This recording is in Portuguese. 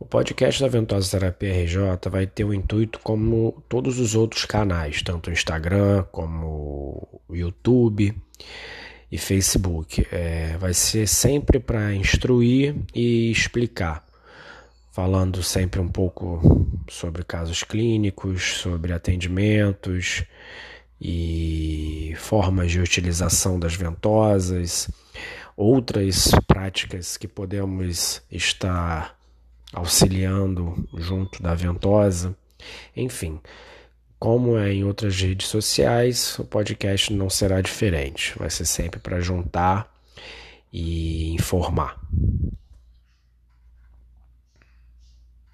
O podcast da Ventosa Terapia RJ vai ter o intuito como todos os outros canais, tanto o Instagram como o YouTube e Facebook. É, vai ser sempre para instruir e explicar, falando sempre um pouco sobre casos clínicos, sobre atendimentos e formas de utilização das ventosas, outras práticas que podemos estar auxiliando junto da ventosa, enfim. Como é em outras redes sociais, o podcast não será diferente. Vai ser sempre para juntar e informar.